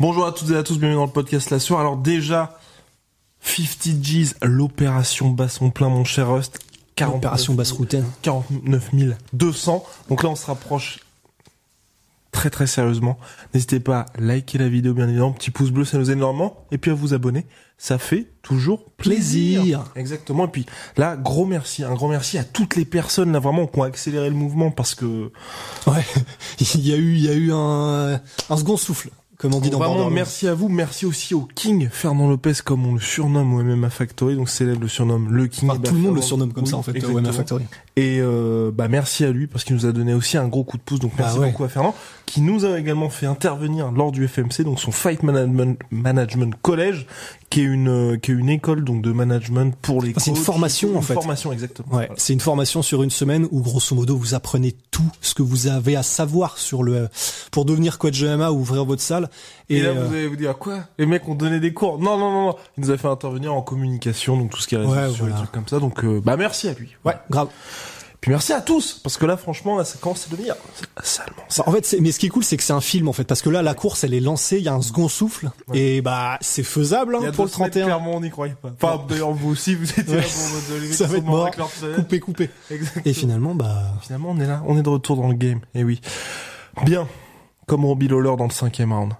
Bonjour à toutes et à tous, bienvenue dans le podcast La Soir. Alors déjà, 50 G's, l'opération Basson plein mon cher Rust. 49 Opération basse routaine. 49 200. Donc là, on se rapproche très très sérieusement. N'hésitez pas à liker la vidéo, bien évidemment. Petit pouce bleu, ça nous aide énormément. Et puis à vous abonner. Ça fait toujours plaisir. Plaisir. Exactement. Et puis là, gros merci. Un grand merci à toutes les personnes là vraiment qui ont accéléré le mouvement parce que Ouais. Il y a eu, il y a eu un, un second souffle, comme on dit dans Vraiment, merci à vous. Merci aussi au King Fernand Lopez, comme on le surnomme au MMA Factory. Donc, Célèbre le surnomme le King. Enfin, tout le monde le surnomme comme Oui, ça en fait, exactement. ouais, Factory. Et euh, bah merci à lui parce qu'il nous a donné aussi un gros coup de pouce. Donc merci Ah ouais. beaucoup à Fernand qui nous a également fait intervenir lors du FMC, donc son Fight Management, Management College, qui est une euh, qui est une école donc de management pour les. C'est une formation, en Une fait. Formation exactement. Ouais, Voilà. c'est une formation sur une semaine où grosso modo vous apprenez tout ce que vous avez à savoir sur le pour devenir coach de MMA ou ouvrir votre salle. Et, Et, là, euh, vous allez vous dire quoi? Les mecs ont donné des cours Non, non, non, non. Il nous a fait intervenir en communication, donc tout ce qui est réseaux Ouais, sociaux, voilà. trucs comme ça. Donc, euh, bah merci à lui. ouais, grave. Puis merci à tous, parce que là, franchement, là, ça commence à devenir salement. Bah, en fait, mais ce qui est cool, c'est que c'est un film en fait, parce que là, la course, elle est lancée, il y a un second souffle, et bah c'est faisable hein, pour le semaines, 31. clairement, on n'y croyait pas. Enfin, d'ailleurs, vous aussi, vous étiez là Ouais. pour votre Ça va être mort. Coupé, coupé. Et finalement, bah Finalement, on est là, on est de retour dans le game. Et oui. Bien. Comme Robbie Lawler dans le cinquième round.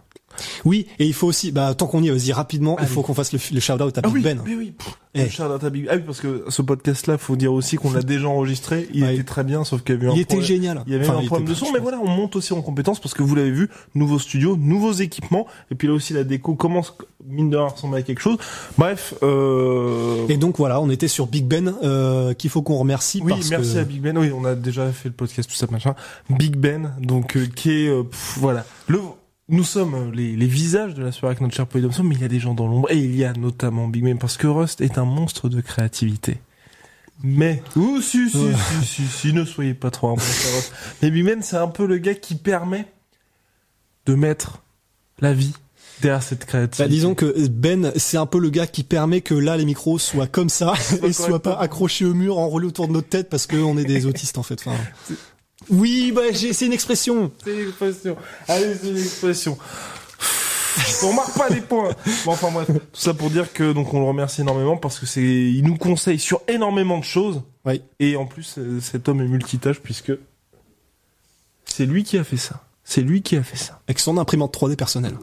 Oui, et il faut aussi, bah tant qu'on y est, vas-y rapidement, il Allez. faut qu'on fasse le, le shout out à Ah Big oui, Ben. oui, oui. Pff, Eh. le shout-out à Big- Ah oui, parce que ce podcast-là, faut dire aussi qu'on l'a déjà enregistré. Il Ouais. était très bien, sauf qu'il y avait un Il était problème- génial. Il y avait Enfin, un problème de était- son, mais pense. voilà, on monte aussi en compétence parce que vous l'avez vu, nouveau studio, nouveaux équipements, et puis là aussi la déco commence, mine de rien, à ressembler à quelque chose. Bref, euh... Et donc voilà, on était sur Big Ben, euh, qu'il faut qu'on remercie Oui, parce merci que à Big Ben. Oui, on a déjà fait le podcast, tout ça, machin. Big Ben, donc, euh, qui est, euh, pff, voilà. Le, nous sommes euh, les, les visages de la soirée avec notre cher Paul Thompson, mais il y a des gens dans l'ombre, et il y a notamment Big Ben, parce que Rust est un monstre de créativité. Mais, ouh, si, si, Ouais. si, si, si, ne soyez pas trop Rust. Mais Big Ben, c'est un peu le gars qui permet de mettre la vie derrière cette créativité. Bah, disons que Ben, c'est un peu le gars qui permet que là les micros soient comme ça et soient pas accrochés au mur, enroulés autour de notre tête parce qu'on est des autistes en fait. Enfin, oui, bah c'est une expression. C'est une expression. Allez, c'est une expression. On remarque pas les points. Bon, enfin bref, tout ça pour dire que donc on le remercie énormément parce que c'est, il nous conseille sur énormément de choses Oui. et en plus euh, cet homme est multitâche puisque c'est lui qui a fait ça. C'est lui qui a fait ça. Avec son imprimante 3D personnelle.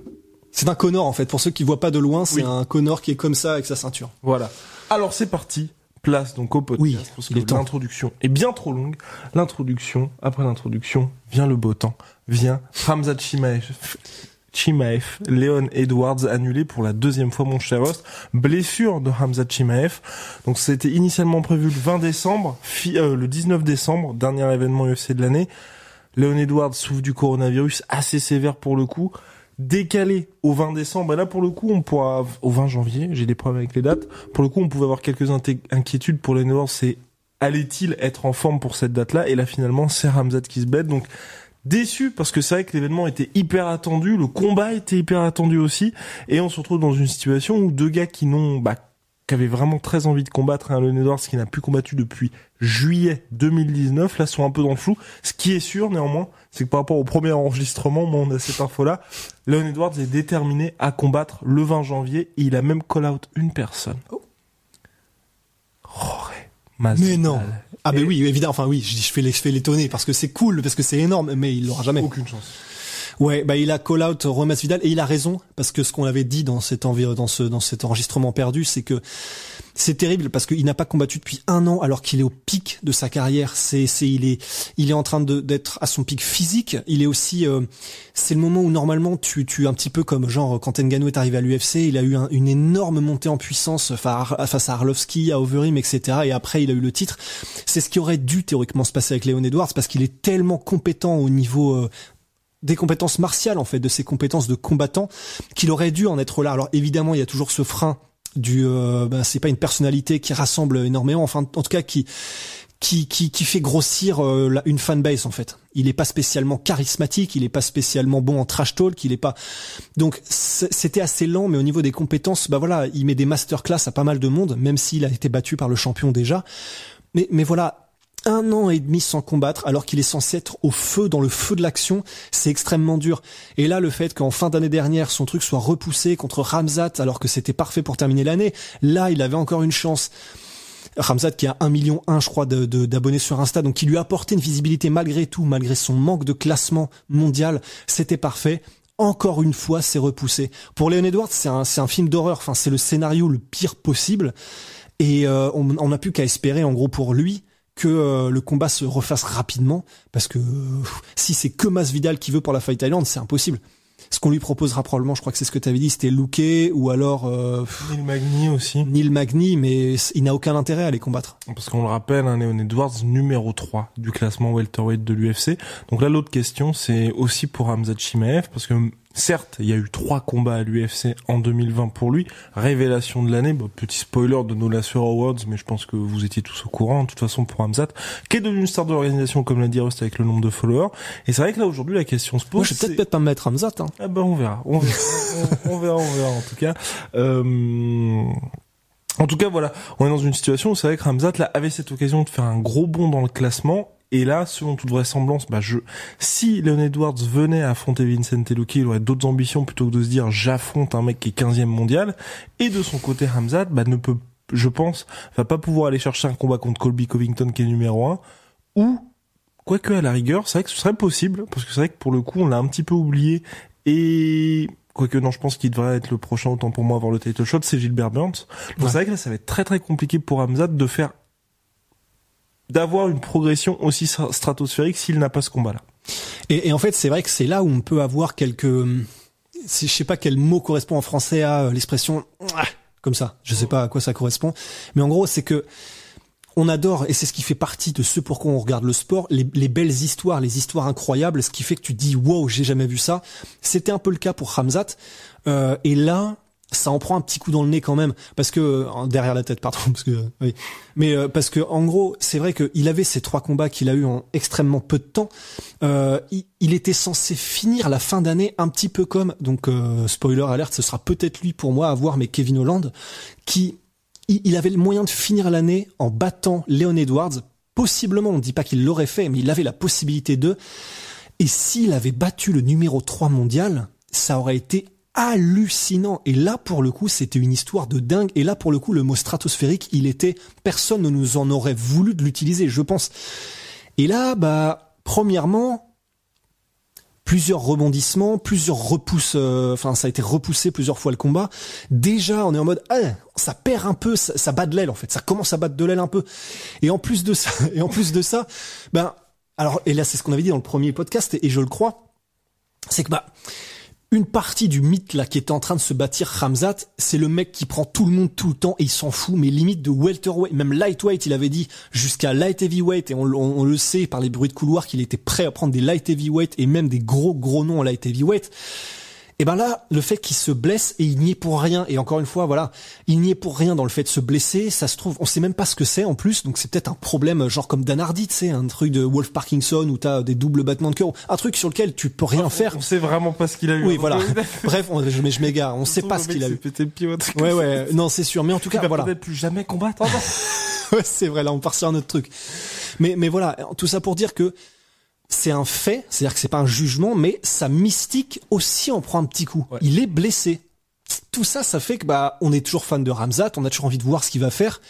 C'est un Connor en fait. Pour ceux qui voient pas de loin, c'est Oui. un Connor qui est comme ça avec sa ceinture. Voilà. Alors c'est parti. Place donc au podcast Oui, parce que l'introduction est bien trop longue. L'introduction, après l'introduction, vient le beau temps. Vient Ramzat Chimaev. Chimaev, Léon Edwards annulé pour la deuxième fois mon cher host. Blessure de Hamza Chimaev. Donc c'était initialement prévu le 20 décembre, euh, le 19 décembre, dernier événement UFC de l'année. Léon Edwards souffre du coronavirus assez sévère pour le coup. Décalé au 20 décembre, et là pour le coup on pourra, au 20 janvier, j'ai des problèmes avec les dates, pour le coup on pouvait avoir quelques inquiétudes pour Léon Edwards, c'est allait-il être en forme pour cette date-là? Et là finalement c'est Ramzat qui se bête, donc déçu parce que c'est vrai que l'événement était hyper attendu, le combat était hyper attendu aussi, et on se retrouve dans une situation où deux gars qui n'ont, bah, qui avaient vraiment très envie de combattre, un Leon Edwards qui n'a plus combattu depuis juillet 2019, là sont un peu dans le flou. Ce qui est sûr néanmoins, c'est que par rapport au premier enregistrement, moi on a cette info-là, Leon Edwards est déterminé à combattre le 20 janvier, et il a même call out une personne. Masvidal. Mais non. Ah ben oui, évidemment. Enfin oui, je, les- je fais l'étonner parce que c'est cool, parce que c'est énorme, mais il l'aura jamais. Aucune chance. Ouais, bah il a call out Romas Vidal et il a raison parce que ce qu'on avait dit dans cet envi dans ce dans cet enregistrement perdu, c'est que c'est terrible parce qu'il n'a pas combattu depuis un an alors qu'il est au pic de sa carrière. C'est c'est il est il est en train d'être à son pic physique. Il est aussi euh, c'est le moment où normalement tu tu un petit peu comme genre quand Ngannou est arrivé à l'UFC, il a eu une énorme montée en puissance face à Arlovski, à Overeem, etc. Et après il a eu le titre. C'est ce qui aurait dû théoriquement se passer avec Léon Edwards parce qu'il est tellement compétent au niveau euh, des compétences martiales en fait, de ses compétences de combattant, qu'il aurait dû en être là. Alors évidemment, il y a toujours ce frein du, euh, ben, c'est pas une personnalité qui rassemble énormément, enfin en tout cas qui qui qui, qui fait grossir euh, une fanbase en fait. Il est pas spécialement charismatique, il est pas spécialement bon en trash talk, il est pas. Donc c'était assez lent, mais au niveau des compétences, bah voilà, il met des masterclass à pas mal de monde, même s'il a été battu par le champion déjà. Mais mais voilà, un an et demi sans combattre alors qu'il est censé être au feu, dans le feu de l'action, c'est extrêmement dur. Et là, le fait qu'en fin d'année dernière, son truc soit repoussé contre Ramzat alors que c'était parfait pour terminer l'année, là, il avait encore une chance. Ramzat qui a 1 million 1 je crois d'abonnés sur Insta donc qui lui a apporté une visibilité malgré tout malgré son manque de classement mondial c'était parfait encore une fois c'est repoussé pour Léon Edwards c'est un, film d'horreur enfin c'est le scénario le pire possible et euh, on n'a plus qu'à espérer en gros pour lui que euh, le combat se refasse rapidement, parce que si c'est que Masvidal qui veut pour la Fight Island, c'est impossible. Ce qu'on lui proposera probablement, je crois que c'est ce que tu avais dit, c'était Luque ou alors euh, Neil Magny aussi. Neil Magny, mais il n'a aucun intérêt à les combattre. Parce qu'on le rappelle, hein, Leon Edwards numéro 3 du classement welterweight de l'UFC. Donc là, l'autre question, c'est aussi pour Hamza Chimaev, parce que Certes, il y a eu trois combats à l'UFC en 2020 pour lui. Révélation de l'année, petit spoiler de nos Lassure Awards, mais je pense que vous étiez tous au courant, de toute façon, pour Hamzat, qui est devenu une star de l'organisation, comme l'a dit Rust, avec le nombre de followers. Et c'est vrai que là, aujourd'hui, la question se pose. Moi, je vais peut-être pas me mettre Hamzat, hein. Ah ben, on verra. On verra, on, verra, on verra, en tout cas. Euh... En tout cas, voilà, on est dans une situation où c'est vrai que Ramzat là avait cette occasion de faire un gros bond dans le classement et là, selon toute vraisemblance, bah je, si Leon Edwards venait à affronter Vincent Luque, il aurait d'autres ambitions plutôt que de se dire j'affronte un mec qui est 15e mondial. Et de son côté, Hamzat, bah ne peut, je pense, va pas pouvoir aller chercher un combat contre Colby Covington qui est numéro 1. Ou, quoique à la rigueur, c'est vrai que ce serait possible, parce que c'est vrai que pour le coup, on l'a un petit peu oublié. Et quoique non, je pense qu'il devrait être le prochain, autant pour moi, avoir le title shot, c'est Gilbert Burns. Donc c'est vrai que là, ça va être très très compliqué pour Hamzat de faire d'avoir une progression aussi stratosphérique s'il n'a pas ce combat-là. Et, et, en fait, c'est vrai que c'est là où on peut avoir quelques, je sais pas quel mot correspond en français à euh, l'expression comme ça. Je sais pas à quoi ça correspond, mais en gros, c'est que on adore, et c'est ce qui fait partie de ce pourquoi on regarde le sport, les, les, belles histoires, les histoires incroyables, ce qui fait que tu dis wow, j'ai jamais vu ça. C'était un peu le cas pour Hamzat, euh, et là, ça en prend un petit coup dans le nez quand même parce que euh, derrière la tête pardon parce que oui. Mais euh, parce que en gros c'est vrai qu'il avait ces trois combats qu'il a eu en extrêmement peu de temps. Euh, il, était censé finir la fin d'année un petit peu comme donc spoiler alerte ce sera peut-être lui pour moi à voir mais Kevin Holland qui il, avait le moyen de finir l'année en battant Leon Edwards. Possiblement on dit pas qu'il l'aurait fait mais il avait la possibilité de. Et s'il avait battu le numéro 3 mondial ça aurait été hallucinant. Et là, pour le coup, c'était une histoire de dingue. Et là, pour le coup, le mot stratosphérique, il était, personne ne nous en aurait voulu de l'utiliser, je pense. Et là, bah, premièrement, plusieurs rebondissements, plusieurs repousses, euh, enfin, ça a été repoussé plusieurs fois le combat. Déjà, on est en mode, ah, ça perd un peu, ça, bat de l'aile, en fait. Ça commence à battre de l'aile un peu. Et en plus de ça, et en plus de ça, ben, alors, et là, c'est ce qu'on avait dit dans le premier podcast, et, et je le crois, c'est que, bah, une partie du mythe là qui est en train de se bâtir Ramzat, c'est le mec qui prend tout le monde tout le temps et il s'en fout, mais limite de welterweight, même lightweight, il avait dit jusqu'à light heavyweight et on, on, le sait par les bruits de couloir qu'il était prêt à prendre des light heavyweight et même des gros gros noms en light heavyweight. Et ben là, le fait qu'il se blesse et il n'y est pour rien. Et encore une fois, voilà, il n'y est pour rien dans le fait de se blesser. Ça se trouve, on sait même pas ce que c'est en plus. Donc c'est peut-être un problème, genre comme Dan Hardy, tu sais, un truc de Wolf Parkinson où t'as des doubles battements de cœur, un truc sur lequel tu peux rien faire. On sait vraiment pas ce qu'il a eu. Oui, hein. voilà. Bref, on, je, je m'égare. On sait pas ce qu'il a eu. Ouais, ouais. Non, c'est sûr. Mais en tout cas, voilà. Peut-être plus jamais combattre. ouais, c'est vrai. Là, on part sur un autre truc. Mais, mais voilà. Tout ça pour dire que c'est un fait, c'est-à-dire que c'est pas un jugement, mais sa mystique aussi en prend un petit coup. Il est blessé. Tout ça, ça fait que bah on est toujours fan de Ramzat, on a toujours envie de voir ce qu'il va faire.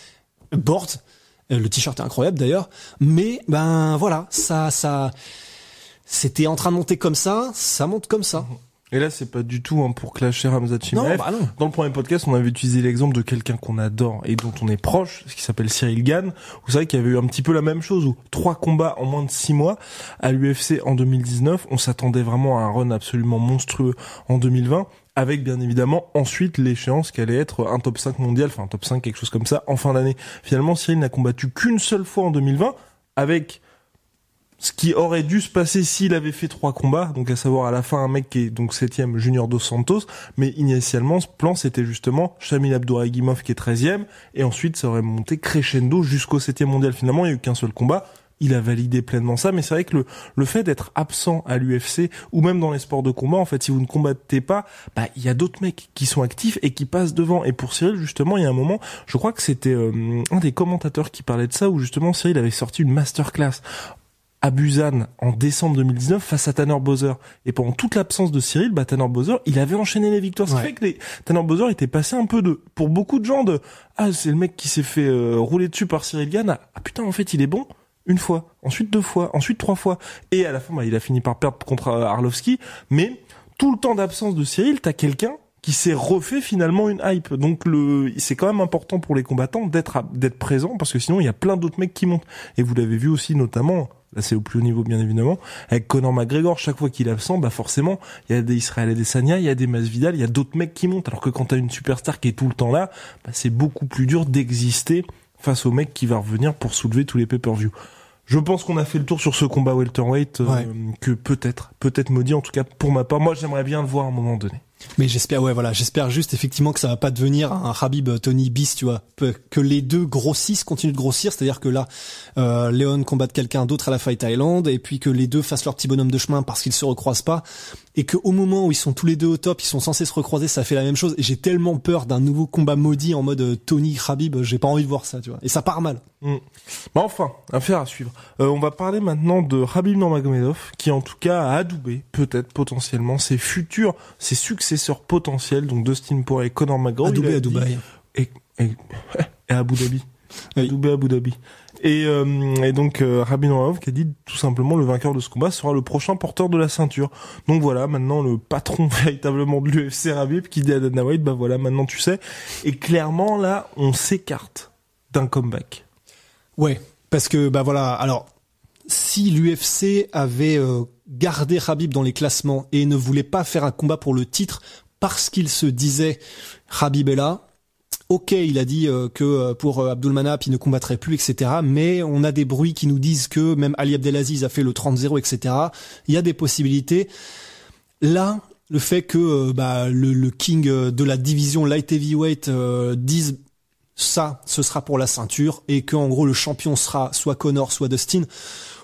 Board, euh, le t-shirt est incroyable d'ailleurs, mais ben voilà, ça, ça, c'était en train de monter comme ça, ça monte comme ça. Et là, c'est pas du tout hein, pour clasher Hamza Chimaev. Non, bah non. Dans le premier podcast, on avait utilisé l'exemple de quelqu'un qu'on adore et dont on est proche, ce qui s'appelle Cyril Gann. Vous savez qu'il y avait eu un petit peu la même chose, où trois combats en moins de six mois à l'UFC en 2019. On s'attendait vraiment à un run absolument monstrueux en 2020 avec bien évidemment ensuite l'échéance qu'elle allait être un top 5 mondial, enfin un top 5 quelque chose comme ça en fin d'année. Finalement, Cyril n'a combattu qu'une seule fois en 2020 avec ce qui aurait dû se passer s'il avait fait trois combats, donc à savoir à la fin un mec qui est donc septième Junior dos Santos, mais initialement ce plan c'était justement Shamil Abdouragimov qui est treizième, et ensuite ça aurait monté crescendo jusqu'au septième mondial. Finalement il y a eu qu'un seul combat, il a validé pleinement ça, mais c'est vrai que le, le fait d'être absent à l'UFC ou même dans les sports de combat, en fait, si vous ne combattez pas, bah il y a d'autres mecs qui sont actifs et qui passent devant. Et pour Cyril, justement, il y a un moment, je crois que c'était euh, un des commentateurs qui parlait de ça, où justement Cyril avait sorti une masterclass à Busan en décembre 2019 face à Tanner Bowser. Et pendant toute l'absence de Cyril, bah, Tanner Bowser, il avait enchaîné les victoires. Ce qui Ouais. fait que les... Tanner Bowser était passé un peu de, pour beaucoup de gens, de ah c'est le mec qui s'est fait euh, rouler dessus par Cyril Gann. à, Ah putain en fait il est bon une fois, ensuite deux fois, ensuite trois fois. Et à la fin bah, il a fini par perdre contre euh, Arlovski. Mais tout le temps d'absence de Cyril, t'as quelqu'un qui s'est refait finalement une hype. Donc le, c'est quand même important pour les combattants d'être d'être présents parce que sinon il y a plein d'autres mecs qui montent. Et vous l'avez vu aussi notamment, là c'est au plus haut niveau bien évidemment, avec Conor McGregor, chaque fois qu'il est absent, bah forcément il y a des Israël Adesanya, il y a des Masvidal, il y a d'autres mecs qui montent. Alors que quand t'as une superstar qui est tout le temps là, bah, c'est beaucoup plus dur d'exister face au mec qui va revenir pour soulever tous les pay-per-view. Je pense qu'on a fait le tour sur ce combat welterweight euh, Ouais. que peut-être, peut-être maudit en tout cas pour ma part. Moi j'aimerais bien le voir à un moment donné. Mais j'espère, ouais, voilà, j'espère juste effectivement que ça va pas devenir un Habib euh, Tony bis, tu vois, que les deux grossissent, continuent de grossir, c'est-à-dire que là, euh, Léon combatte quelqu'un d'autre à la Fight Island, et puis que les deux fassent leur petit bonhomme de chemin parce qu'ils se recroisent pas, et que au moment où ils sont tous les deux au top, ils sont censés se recroiser, ça fait la même chose. Et j'ai tellement peur d'un nouveau combat maudit en mode euh, Tony Habib, j'ai pas envie de voir ça, tu vois. Et ça part mal. Mm. Bah enfin, affaire à suivre. Euh, on va parler maintenant de Habib Nurmagomedov, qui en tout cas a adoubé, peut-être potentiellement, ses futurs, ses successeurs potentiels, donc Dustin Poirier et Conor McGregor. Adoubé à dit- Dubaï. Et, et, et à Abu Dhabi. Oui. Adoubé à Abu Dhabi. Et, euh, et donc euh, Nurmagomedov qui a dit tout simplement le vainqueur de ce combat sera le prochain porteur de la ceinture. Donc voilà, maintenant le patron véritablement de l'UFC Habib qui dit à Dana White, bah voilà, maintenant tu sais. Et clairement là, on s'écarte d'un comeback. Ouais, parce que bah voilà, alors si l'UFC avait euh, gardé Habib dans les classements et ne voulait pas faire un combat pour le titre parce qu'il se disait Habib est là, ok, il a dit euh, que euh, pour euh, Abdulmanap il ne combattrait plus, etc. Mais on a des bruits qui nous disent que même Ali Abdelaziz a fait le 30-0, etc. Il y a des possibilités. Là, le fait que bah, le, king de la division light heavyweight euh, dise ça, ce sera pour la ceinture, et que en gros le champion sera soit Connor, soit Dustin.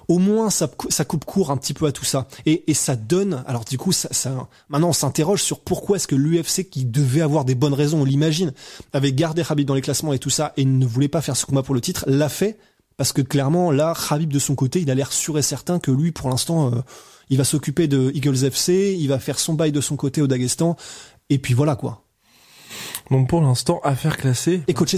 Au moins, ça, ça coupe court un petit peu à tout ça, et, et ça donne. Alors du coup, ça, ça- maintenant on s'interroge sur pourquoi est-ce que l'UFC, qui devait avoir des bonnes raisons, on l'imagine, avait gardé Habib dans les classements et tout ça, et ne voulait pas faire ce combat pour le titre, l'a fait parce que clairement là, Habib de son côté, il a l'air sûr et certain que lui, pour l'instant, euh, il va s'occuper de Eagles FC, il va faire son bail de son côté au Daghestan, et puis voilà quoi. Donc pour l'instant, affaire classée. Et coacher,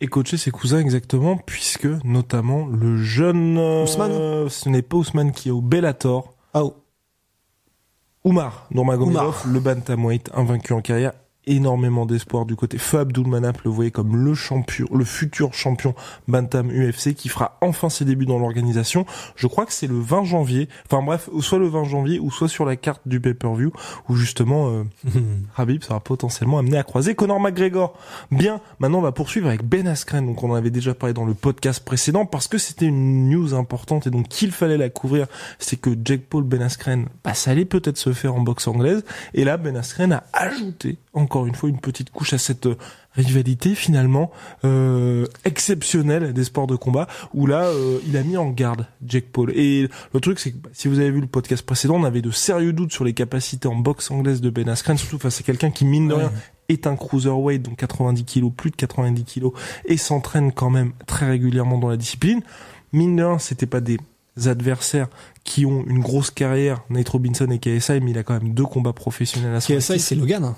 Et coacher ses cousins exactement, puisque notamment le jeune... euh, Ousmane Ce n'est pas Ousmane qui est au Bellator. Ah, oh. Oumar Nurmagomedov, le bantamweight, invaincu en carrière, énormément d'espoir du côté. Feu Abdulmanap le voyait comme le champion, le futur champion bantam UFC qui fera enfin ses débuts dans l'organisation. Je crois que c'est le 20 janvier. Enfin bref, soit le 20 janvier ou soit sur la carte du pay-per-view où justement euh, Habib sera potentiellement amené à croiser Conor McGregor. Bien, maintenant on va poursuivre avec Ben Askren. Donc on en avait déjà parlé dans le podcast précédent parce que c'était une news importante et donc qu'il fallait la couvrir. C'est que Jake Paul Ben Askren, bah, ça allait peut-être se faire en boxe anglaise. Et là Ben Askren a ajouté encore encore une fois une petite couche à cette euh, rivalité finalement euh, exceptionnelle des sports de combat où là euh, il a mis en garde Jake Paul. Et le truc c'est que bah, si vous avez vu le podcast précédent on avait de sérieux doutes sur les capacités en boxe anglaise de Ben Askren surtout face à quelqu'un qui mine de rien est un cruiserweight donc 90 kilos plus de 90 kilos et s'entraîne quand même très régulièrement dans la discipline. Mine de rien c'était pas des adversaires qui ont une grosse carrière, Nate Robinson et KSI, mais il a quand même deux combats professionnels à son KSI, c'est Logan.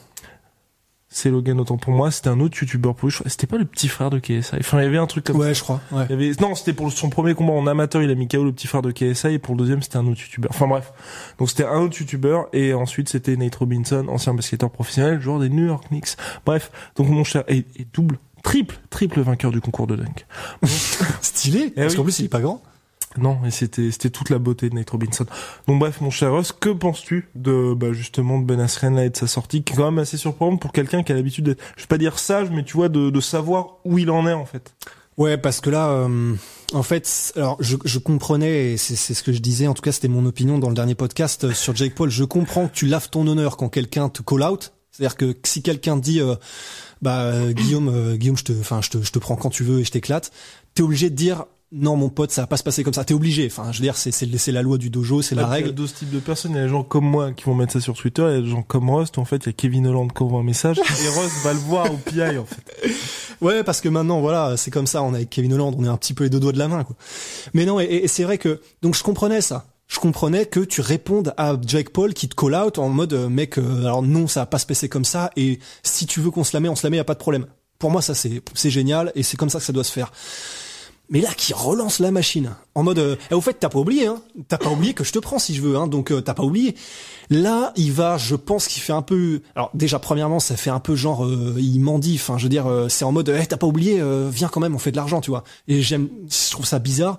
C'est Logan autant pour moi, c'était un autre youtubeur pour C'était pas le petit frère de KSI. Enfin, il y avait un truc comme Ouais, ça. je crois. Ouais. Il y avait... Non, c'était pour son premier combat en amateur, il a mis KO le petit frère de KSI, et pour le deuxième, c'était un autre youtubeur. Enfin bref. Donc c'était un autre youtubeur, et ensuite c'était Nate Robinson, ancien basketteur professionnel, joueur des New York Knicks. Bref, donc mon cher, et, et double, triple, triple vainqueur du concours de dunk. Stylé. Eh parce oui. qu'en plus, il est pas grand. Non, et c'était c'était toute la beauté de Nate Robinson. Donc bref, mon cher Ross, que penses-tu de bah, justement de Ben Askren et de sa sortie, qui est quand même assez surprenante pour quelqu'un qui a l'habitude d'être, je vais pas dire sage, mais tu vois, de, de savoir où il en est en fait. Ouais, parce que là, euh, en fait, alors je, je comprenais, et c'est c'est ce que je disais, en tout cas c'était mon opinion dans le dernier podcast euh, sur Jake Paul, je comprends que tu laves ton honneur quand quelqu'un te call out, c'est-à-dire que si quelqu'un dit, euh, bah euh, Guillaume, euh, Guillaume, je te, enfin je te, je te prends quand tu veux et je t'éclate, t'es obligé de dire non mon pote, ça va pas se passer comme ça, t'es obligé, enfin je veux dire c'est c'est la loi du dojo, c'est la Là, Il y règle. a deux types de personnes. Il y a les gens comme moi qui vont mettre ça sur Twitter. Il y a des gens comme Rust. où, En fait, il y a Kevin Holland qui envoie un message et Rust va le voir au PI en fait. Ouais, parce que maintenant, voilà, c'est comme ça. On est avec Kevin Holland, on est un petit peu les deux doigts de la main, quoi. Mais non, et, et c'est vrai que donc je comprenais ça. Je comprenais que tu répondes à Jake Paul qui te call out en mode euh, mec, euh, alors non, ça va pas se passer comme ça. Et si tu veux qu'on se la met, on se la met, y a pas de problème. Pour moi, ça c'est c'est génial et c'est comme ça que ça doit se faire. Mais là, qui relance la machine en mode, euh, eh, au fait, t'as pas oublié, hein T'as pas oublié que je te prends si je veux, hein Donc euh, t'as pas oublié. Là, il va, je pense qu'il fait un peu. Alors déjà, premièrement, ça fait un peu genre, euh, il mendie. Enfin, je veux dire, euh, c'est en mode, eh, t'as pas oublié, euh, viens quand même, on fait de l'argent, tu vois. Et j'aime, je trouve ça bizarre.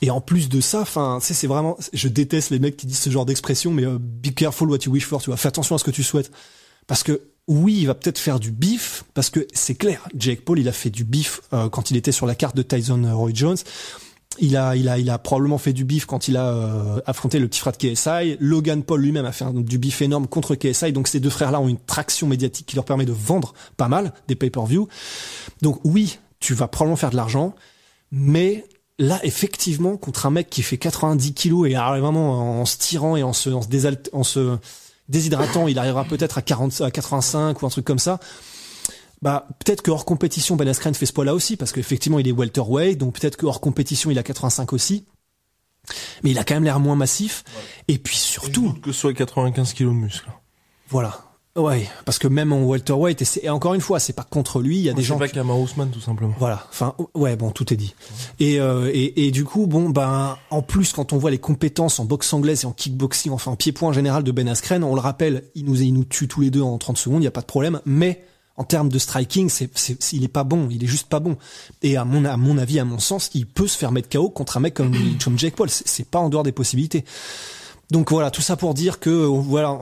Et en plus de ça, enfin, c'est vraiment, je déteste les mecs qui disent ce genre d'expression, mais euh, be careful what you wish for, tu vois. Fais attention à ce que tu souhaites, parce que oui, il va peut-être faire du bif, parce que c'est clair, Jake Paul, il a fait du bif euh, quand il était sur la carte de Tyson euh, Roy Jones. Il a, il a, il a probablement fait du bif quand il a euh, affronté le petit frère de KSI. Logan Paul lui-même a fait du bif énorme contre KSI. Donc ces deux frères-là ont une traction médiatique qui leur permet de vendre pas mal des pay-per-view. Donc oui, tu vas probablement faire de l'argent, mais là effectivement contre un mec qui fait 90 kilos et arrive vraiment en se tirant et en se, en déshydratant, il arrivera peut-être à 40, à 85 ou un truc comme ça. Bah, peut-être que hors compétition, Ben Askren fait ce poids-là aussi, parce qu'effectivement, il est welterweight, donc peut-être que hors compétition, il a 85 aussi. Mais il a quand même l'air moins massif. Et puis surtout, que ce soit 95 kilos de muscle. voilà. Ouais, parce que même en welterweight, et, c'est- et encore une fois, c'est pas contre lui, il y a des C'est gens pas qui- Kamar Ousmane tout simplement. Voilà. Enfin, ouais, bon, tout est dit. Et, euh, et, et du coup, bon, ben, en plus, quand on voit les compétences en boxe anglaise et en kickboxing, enfin en pied-point en général de Ben Askren, on le rappelle, il nous, il nous tue tous les deux en 30 secondes, il y a pas de problème. Mais en termes de striking, c'est, c'est, c'est- il est pas bon, il est juste pas bon. Et à mon, à mon avis, à mon sens, il peut se faire mettre KO contre un mec comme, comme Jake Paul. C'est, c'est pas en dehors des possibilités. Donc voilà, tout ça pour dire que, voilà,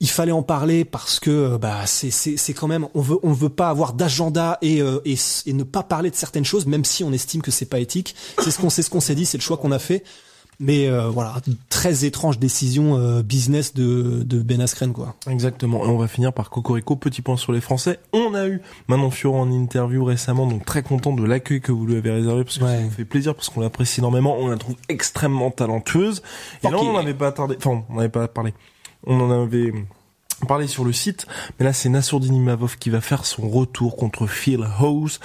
il fallait en parler parce que euh, bah c'est c'est c'est quand même on veut on veut pas avoir d'agenda et, euh, et et ne pas parler de certaines choses même si on estime que c'est pas éthique c'est ce qu'on c'est ce qu'on s'est dit c'est le choix qu'on a fait mais euh, voilà très étrange décision euh, business de de Ben Askren quoi Exactement. Et on va finir par Cocorico. Petit point sur les Français. On a eu Manon Fiorot en interview récemment, donc très content de l'accueil que vous lui avez réservé parce que Ouais. ça nous fait plaisir parce qu'on l'apprécie énormément. On la trouve extrêmement talentueuse. Et là, on n'en yeah. avait pas attardé. Enfin, on n'avait pas parlé. On en avait parlé sur le site. Mais là, c'est Nassourdine Imavov qui va faire son retour contre Phil Hose.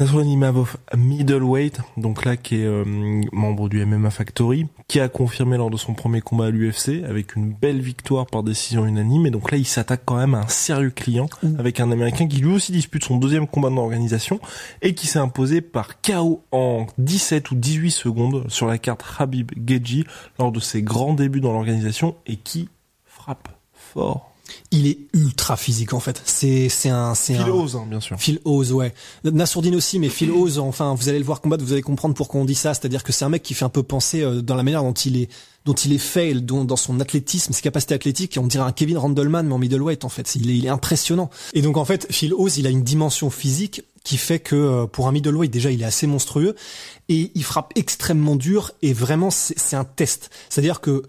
Nassourdine Imavov, middleweight, donc là qui est euh, membre du MMA Factory, qui a confirmé lors de son premier combat à l'UFC avec une belle victoire par décision unanime. Et donc là, il s'attaque quand même à un sérieux client avec un Américain qui lui aussi dispute son deuxième combat dans l'organisation et qui s'est imposé par KO en 17 ou 18 secondes sur la carte Habib Geji lors de ses grands débuts dans l'organisation et qui frappe fort. il est ultra physique en fait c'est c'est un c'est Phil un Hose, hein, bien sûr. Phil Hose, ouais. Nassourdine aussi, mais Phil Hose, enfin, vous allez le voir combattre, vous allez comprendre pourquoi on dit ça. C'est-à-dire que c'est un mec qui fait un peu penser euh, dans la manière dont il est, dont il est fait, dont, dans son athlétisme, ses capacités athlétiques. On dirait un Kevin Randleman, mais en middleweight, en fait. Il est, il est impressionnant. Et donc, en fait, Phil Hose, il a une dimension physique qui fait que euh, pour un middleweight, déjà, il est assez monstrueux et il frappe extrêmement dur et vraiment, c'est c'est un test. C'est-à-dire que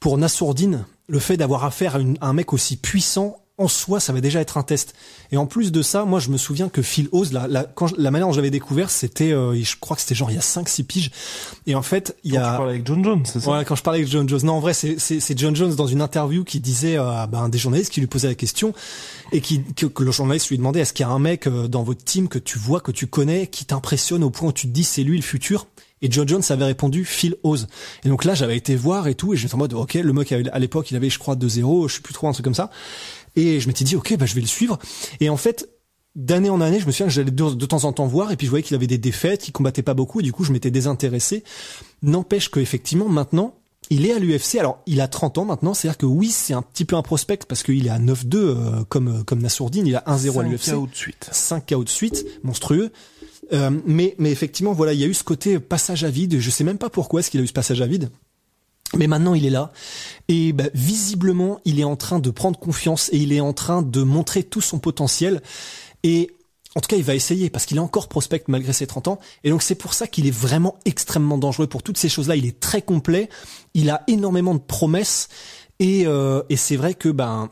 pour Nassourdine, le fait d'avoir affaire à, une- à un mec aussi puissant, en soi, ça va déjà être un test. Et en plus de ça, moi, je me souviens que Phil Oz, la, la, quand je- la manière dont j'avais découvert, c'était, euh, je crois que c'était genre il y a 5-6 piges. Et en fait, il y Quand tu a... parles avec John Jones, c'est ça Ouais, quand je parlais avec John Jones. Non, en vrai, c'est, John Jones dans une interview qui disait euh, à ben, des journalistes qui lui posaient la question et qui, que, que le journaliste lui demandait est-ce qu'il y a un mec euh, dans votre team que tu vois, que tu connais, qui t'impressionne au point où tu te dis c'est lui le futur? Et John Jones avait répondu Phil Oz. Et donc là, j'avais été voir et tout, et j'étais en mode, ok, le mec à l'époque, il avait, je crois, 2-0, je sais plus trop, un truc comme ça. Et je m'étais dit, ok, bah, je vais le suivre. Et en fait, d'année en année, je me souviens que j'allais de, de temps en temps voir, et puis je voyais qu'il avait des défaites, qu'il combattait pas beaucoup, et du coup, je m'étais désintéressé. N'empêche que effectivement, maintenant, il est à l'UFC. Alors, il a 30 ans maintenant, c'est-à-dire que oui, c'est un petit peu un prospect parce qu'il est à 9-2 euh, comme comme Nassourdine, il a 1-0 à l'UFC. KO de suite. 5 KO de suite, monstrueux. Euh, mais, mais effectivement, voilà, il y a eu ce côté passage à vide. Je sais même pas pourquoi est-ce qu'il a eu ce passage à vide. Mais maintenant, il est là. Et bah, visiblement, il est en train de prendre confiance et il est en train de montrer tout son potentiel. Et en tout cas, il va essayer parce qu'il est encore prospect malgré ses 30 ans. Et donc, c'est pour ça qu'il est vraiment extrêmement dangereux pour toutes ces choses-là. Il est très complet. Il a énormément de promesses. Et, euh, et c'est vrai que, ben,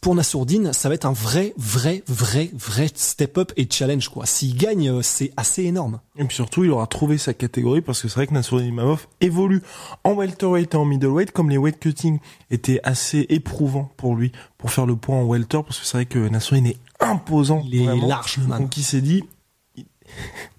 pour Nassourdine, ça va être un vrai, vrai, vrai, vrai step-up et challenge, quoi. S'il gagne, euh, c'est assez énorme. Et puis surtout, il aura trouvé sa catégorie parce que c'est vrai que Nassourdine Imavov évolue en welterweight et en middleweight comme les weight cutting étaient assez éprouvants pour lui pour faire le point en welter parce que c'est vrai que Nassourdine est imposant. Il est large, man. Donc il s'est dit,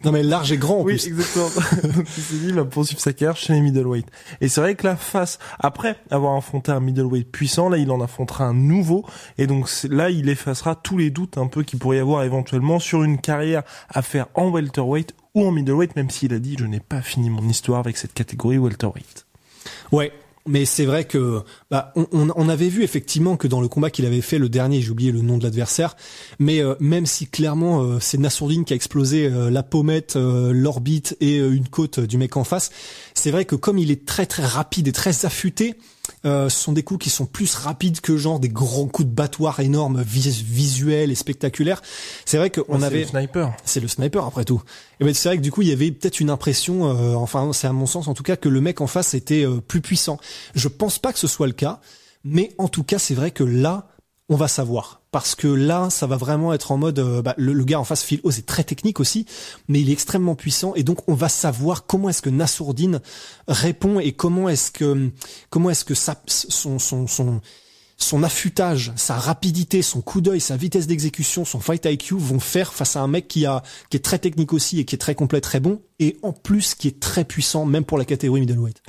Non, mais large et grand, en oui, plus. exactement. Donc il s'est dit, il va poursuivre sa carrière chez les middleweight. Et c'est vrai que là, face, après avoir affronté un middleweight puissant, là, il en affrontera un nouveau. Et donc là, il effacera tous les doutes un peu qu'il pourrait y avoir éventuellement sur une carrière à faire en welterweight ou en middleweight, même s'il a dit, je n'ai pas fini mon histoire avec cette catégorie welterweight. Ouais. Mais c'est vrai que bah, on, on- on avait vu effectivement que dans le combat qu'il avait fait le dernier, j'ai oublié le nom de l'adversaire, mais euh, même si clairement euh, c'est Nassourdine qui a explosé euh, la pommette, euh, l'orbite et euh, une côte du mec en face, c'est vrai que comme il est très très rapide et très affûté, euh, ce sont des coups qui sont plus rapides que genre des grands coups de battoir énormes, vis- visuels et spectaculaires. C'est vrai qu'on Ouais, c'est avait le sniper. c'est le sniper après tout. Et ben c'est vrai que du coup il y avait peut-être une impression, euh, enfin c'est à mon sens en tout cas que le mec en face était euh, plus puissant. Je pense pas que ce soit le cas, mais en tout cas c'est vrai que là on va savoir parce que là ça va vraiment être en mode euh, bah, le, le gars en face Phil Oz est très technique aussi, mais il est extrêmement puissant et donc on va savoir comment est-ce que Nassourdine répond et comment est-ce que comment est-ce que ça, son son son son affûtage, sa rapidité, son coup d'œil, sa vitesse d'exécution, son fight IQ vont faire face à un mec qui a qui est très technique aussi et qui est très complet, très bon et en plus qui est très puissant même pour la catégorie middleweight.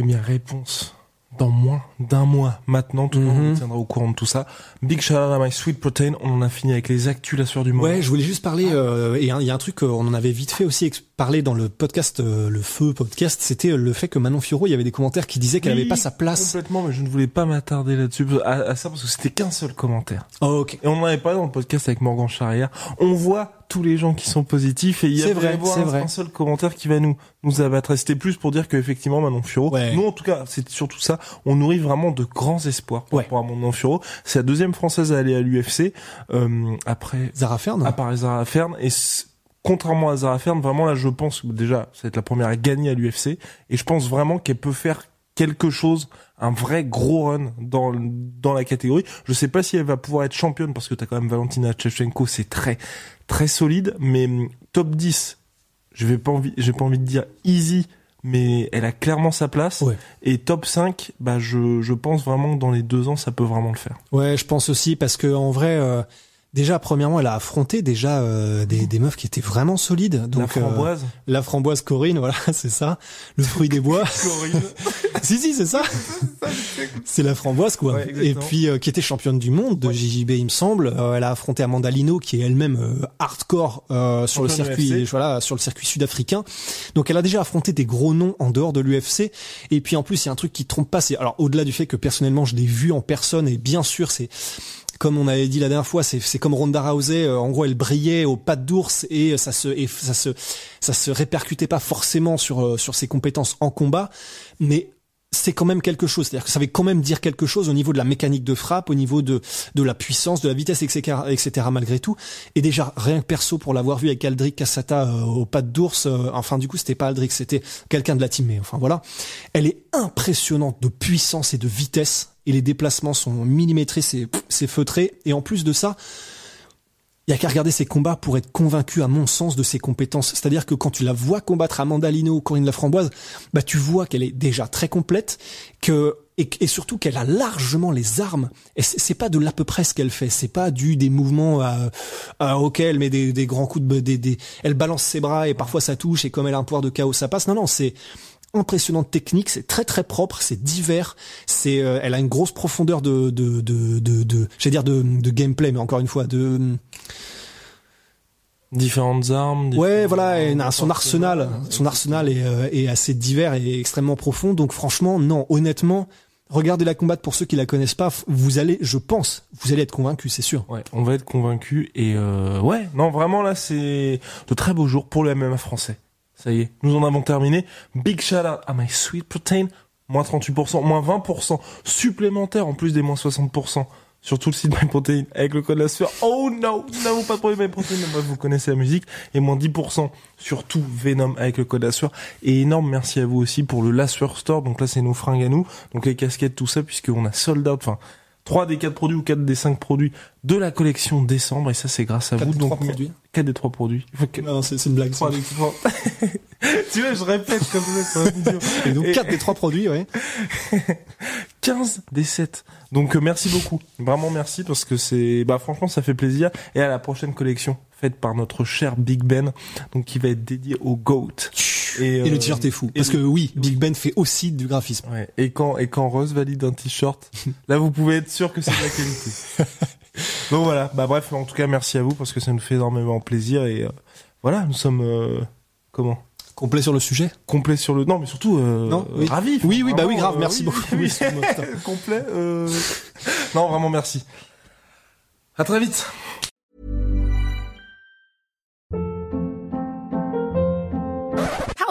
Eh bien, réponse dans moins d'un mois. Maintenant, tout le monde Mhm. tiendra au courant de tout ça. Big shout out à My Sweet Protein. On en a fini avec les actus la sueur du moment. Ouais, je voulais juste parler euh, et il y a un truc euh, on en avait vite fait aussi parler dans le podcast euh, le feu podcast, c'était le fait que Manon Fiorot, il y avait des commentaires qui disaient qu'elle Oui, avait pas sa place. Complètement, mais je ne voulais pas m'attarder là-dessus, à, à ça, parce que c'était qu'un seul commentaire. Oh, OK. Et on en avait parlé dans le podcast avec Morgan Charrière. On voit tous les gens qui sont positifs et il y a vrai, un, vrai. un seul commentaire qui va nous nous abattre. C'était plus pour dire qu'effectivement Manon Furo, Ouais. nous en tout cas, c'est surtout ça, on nourrit vraiment de grands espoirs par Ouais. rapport à Manon Furo. C'est la deuxième française à aller à l'UFC euh, après Zara Fern. à part Zara Fern et contrairement à Zara Fern, vraiment là je pense que déjà ça va être la première à gagner à l'UFC et je pense vraiment qu'elle peut faire quelque chose, un vrai gros run dans dans la catégorie. Je sais pas si elle va pouvoir être championne parce que t'as quand même Valentina Shevchenko, c'est très très solide, mais hum, top 10, je vais pas envie, j'ai pas envie de dire easy, mais elle a clairement sa place. Ouais. Et top 5, bah je je pense vraiment que dans les deux ans ça peut vraiment le faire. Ouais, je pense aussi parce que en vrai, euh, déjà premièrement, elle a affronté déjà euh, des, des meufs qui étaient vraiment solides. Donc la framboise. euh, la framboise Corinne, voilà, c'est ça. Le fruit des bois. si si, c'est ça. c'est la framboise quoi. Ouais, Et puis euh, qui était championne du monde de JJB, il me semble. Euh, elle a affronté Amanda Lino qui est elle-même euh, hardcore euh, sur le circuit, voilà, sur le circuit sud-africain. Donc elle a déjà affronté des gros noms en dehors de l'UFC. Et puis en plus, il y a un truc qui trompe pas. C'est alors au-delà du fait que personnellement je l'ai vu en personne et bien sûr c'est comme on avait dit la dernière fois, c'est comme Ronda Rousey. euh, en gros, elle brillait aux pattes d'ours et ça se et ça se ça se répercutait pas forcément sur euh, sur ses compétences en combat, mais c'est quand même quelque chose. C'est-à-dire que ça veut quand même dire quelque chose au niveau de la mécanique de frappe, au niveau de de la puissance, de la vitesse, etc., etc. Malgré tout. Et déjà rien que perso pour l'avoir vu avec Aldric Cassata euh, aux pattes d'ours. euh, enfin, du coup, c'était pas Aldric, c'était quelqu'un de la team. Mais enfin voilà, elle est impressionnante de puissance et de vitesse. Et les déplacements sont millimétrés, c'est feutré. Et en plus de ça, il y a qu'à regarder ses combats pour être convaincu, à mon sens, de ses compétences. C'est-à-dire que quand tu la vois combattre Amanda Lino ou Corinne Laframboise, bah tu vois qu'elle est déjà très complète, que et, surtout qu'elle a largement les armes. Et c'est pas de l'à peu près ce qu'elle fait. C'est pas du des mouvements à, à ok, elle met des, des grands coups de des, des, elle balance ses bras et parfois ça touche et comme elle a un pouvoir de chaos ça passe. Non non, c'est impressionnante technique, c'est très très propre, c'est divers, c'est euh, elle a une grosse profondeur de de de de, de j'allais dire de, de gameplay mais encore une fois de différentes armes. Ouais, voilà, et, son arsenal, son arsenal est, euh, est, assez divers et extrêmement profond. Donc franchement, non, honnêtement, regardez la combattre pour ceux qui la connaissent pas. Vous allez, je pense, vous allez être convaincus, c'est sûr. Ouais, on va être convaincus et euh, ouais, non, vraiment là, c'est de très beaux jours pour le MMA français. Ça y est, nous en avons terminé. Big shout out à My Sweet Protein, moins 38%, moins 20% supplémentaire en plus des moins 60% sur tout le site MyProtein avec le code la sueur. Oh no, non, pas de problème MyProtein, vous connaissez la musique. Et moins 10% sur tout Venom avec le code la sueur. Et énorme merci à vous aussi pour le La Store. Donc là, c'est nos fringues à nous. Donc les casquettes, tout ça, puisqu'on a sold out, enfin, 3 des 4 produits ou 4 des 5 produits de la collection décembre et ça c'est grâce à vous. donc 3 produits. 4 des 3 produits. Non, c'est une blague. 3 des 3. tu vois, je répète comme ça Et donc 4 des 3 produits, ouais. 15 des 7. Donc euh, merci beaucoup. Vraiment merci parce que c'est bah franchement ça fait plaisir et à la prochaine collection faite par notre cher Big Ben donc qui va être dédié au GOAT. Et, le euh, t-shirt est fou parce que oui, Big Ben fait aussi du graphisme. Ouais. Et quand et quand Rose valide un t-shirt, là vous pouvez être sûr que c'est de la qualité. donc voilà, bah bref, en tout cas merci à vous parce que ça nous fait énormément plaisir et euh, voilà, nous sommes comment? Complet sur le sujet? Complet sur le... Non, mais surtout euh, non, oui. ravi. Oui, oui, bah oui, grave, merci beaucoup. Oui, Complet. Euh... non, vraiment merci. À très vite.